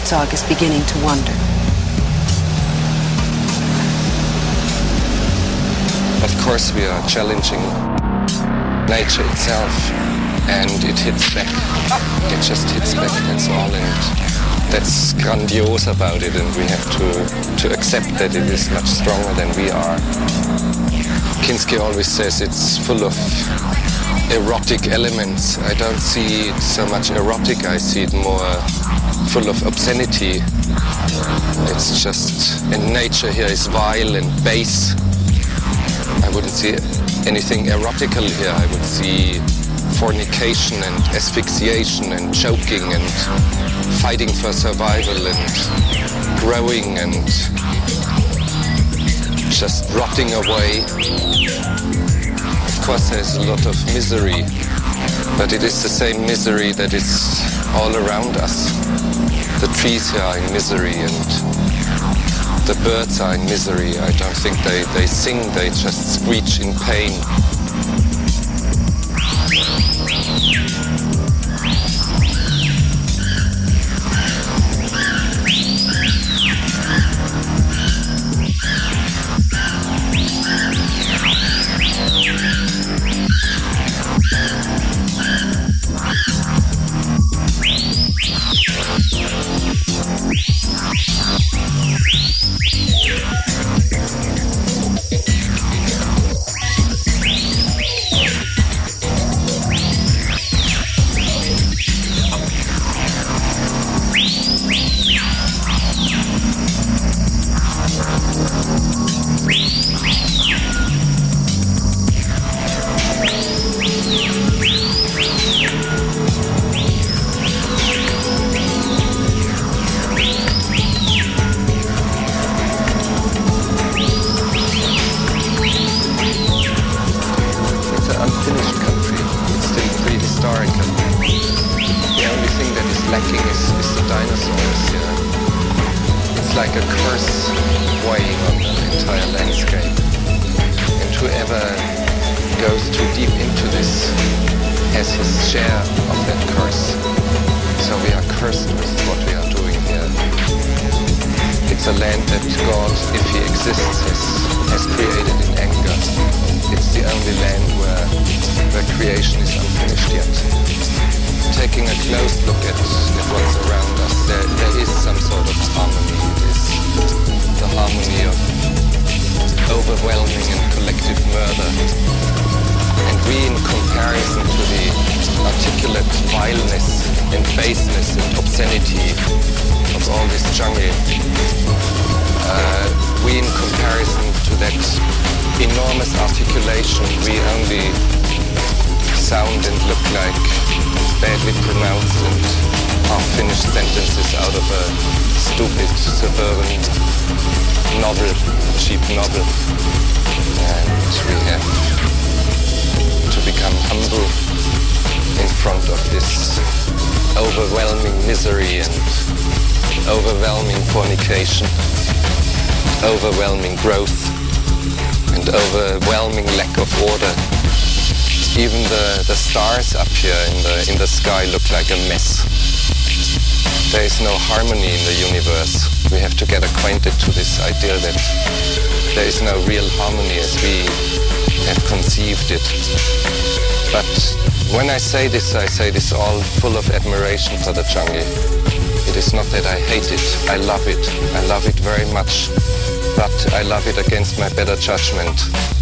Herzog is beginning to wonder. Of course, we are challenging nature itself, and it hits back. It just hits back, that's all. And that's grandiose about it, and we have to, to accept that it is much stronger than we are. Kinski always says it's full of erotic elements. I don't see it so much erotic, I see it more full of obscenity. It's just, and nature here is vile and base. I wouldn't see anything erotical here. I would see fornication and asphyxiation and choking and fighting for survival and growing and just rotting away. Course, there's a lot of misery, but it is the same misery that is all around us. The trees are in misery and the birds are in misery. I don't think they, they sing, they just screech in pain. For the jungle. It is not that I hate it. I love it. I love it very much. But I love it against my better judgment.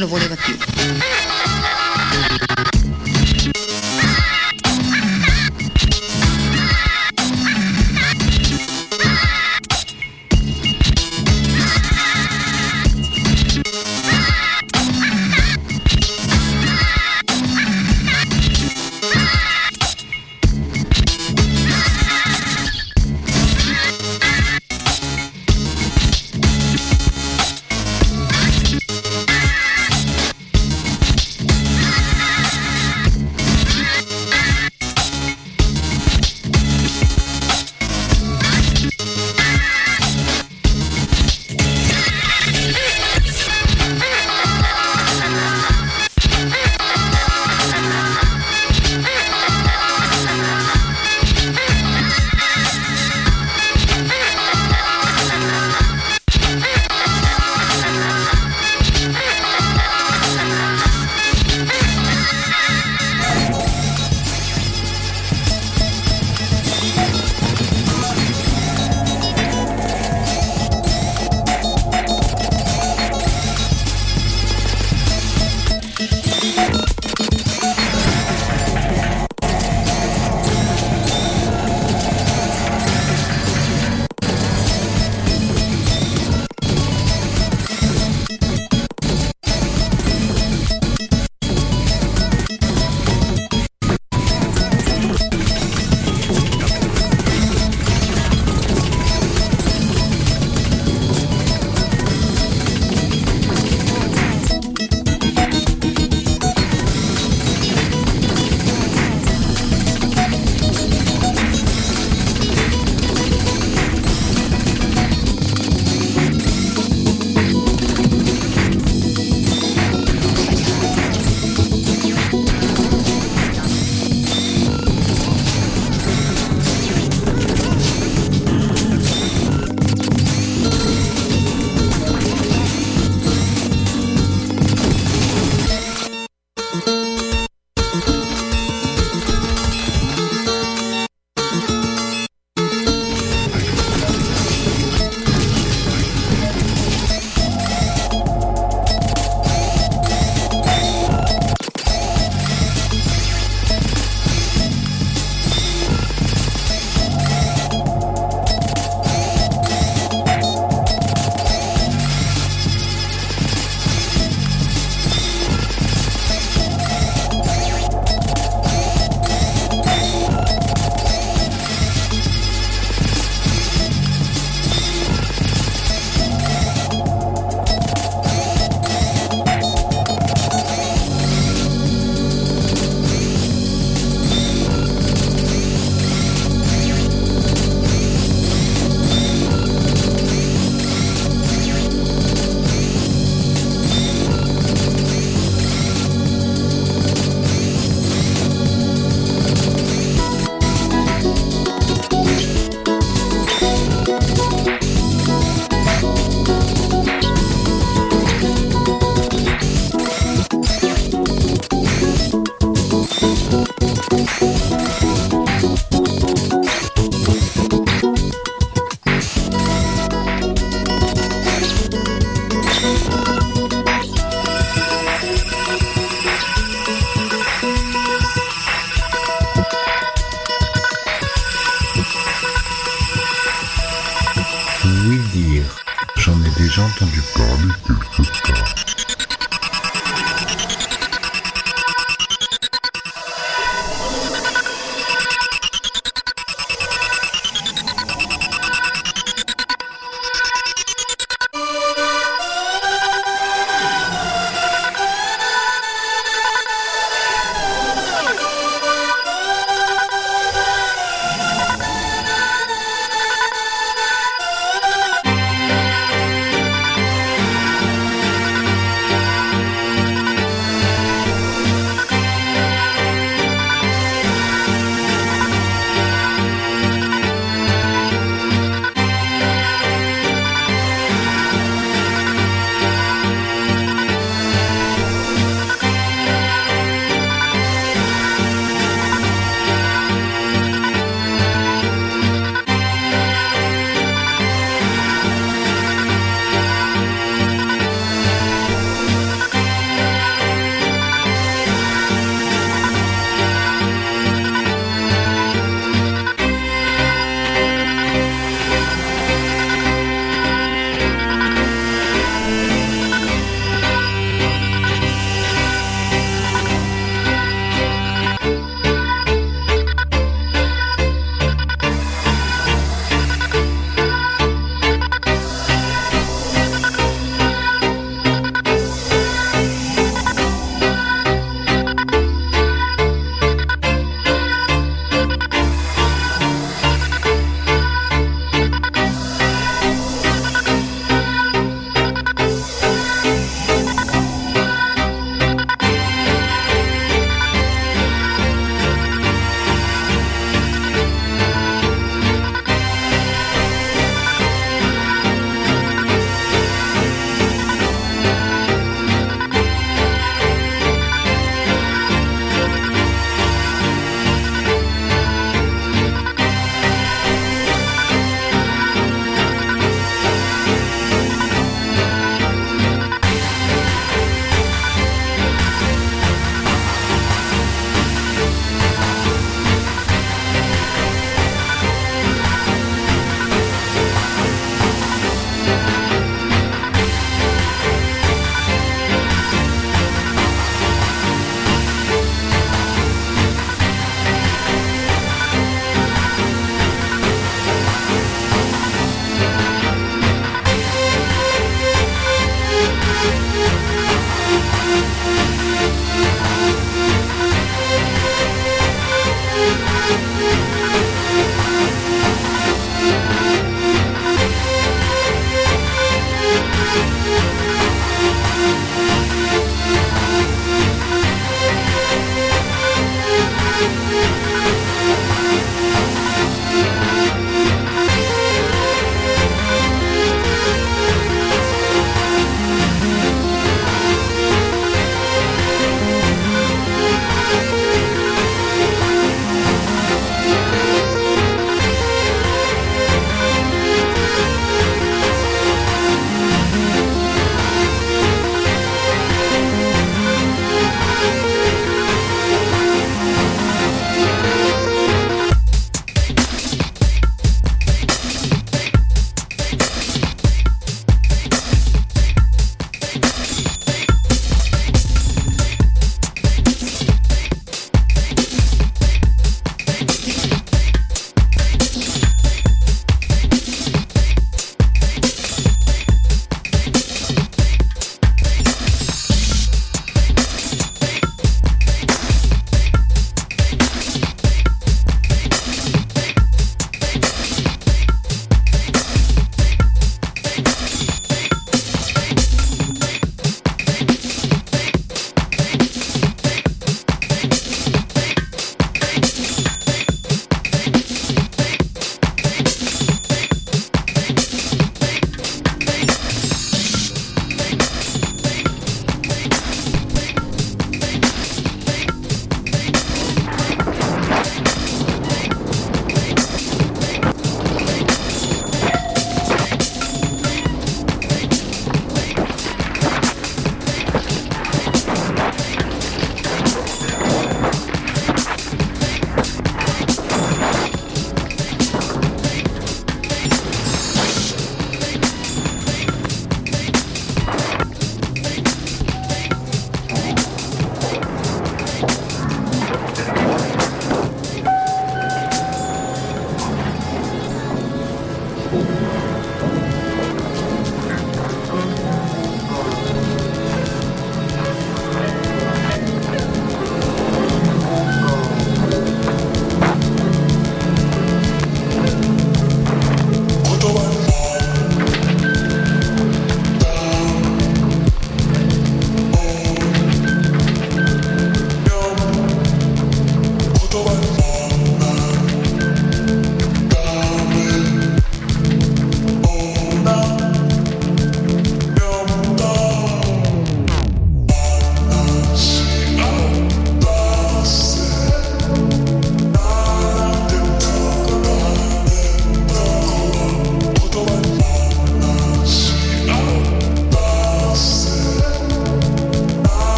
non lo voleva più.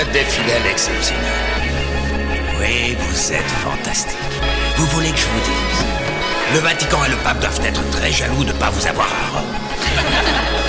Êtes des fidèles exceptionnels. Oui, vous êtes fantastiques. Vous voulez que je vous dise Le Vatican et le pape doivent être très jaloux de ne pas vous avoir à Rome.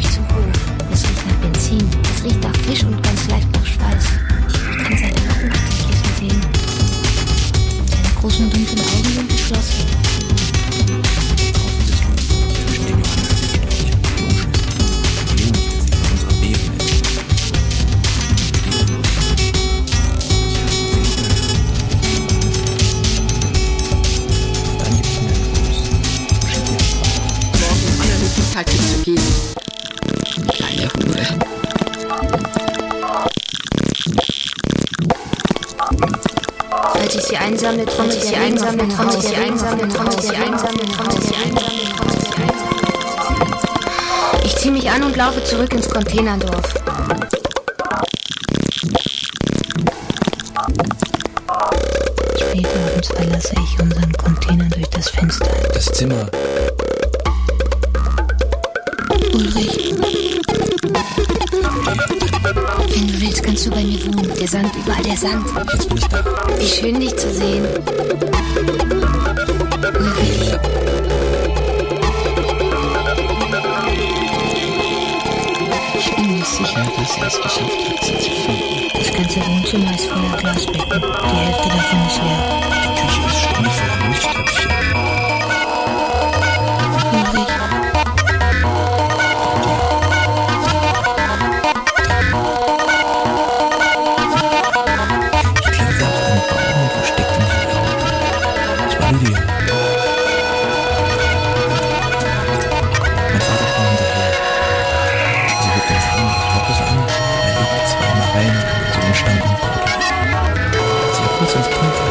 ich zum Hof. Es riecht nach Benzin. Es riecht nach Fisch und laufe zurück ins Containerdorf. Spät abends verlasse ich unseren Container durch das Fenster. Das Zimmer. Ulrich. Wenn du willst, kannst du bei mir wohnen. Der Sand, überall der Sand. Jetzt bin ich da. Wie schön, dich zu sehen. es geschafft, sie zu finden. Das ganze Wohnzimmer ist voller Glasbecken. Die Hälfte Citizens Podcast.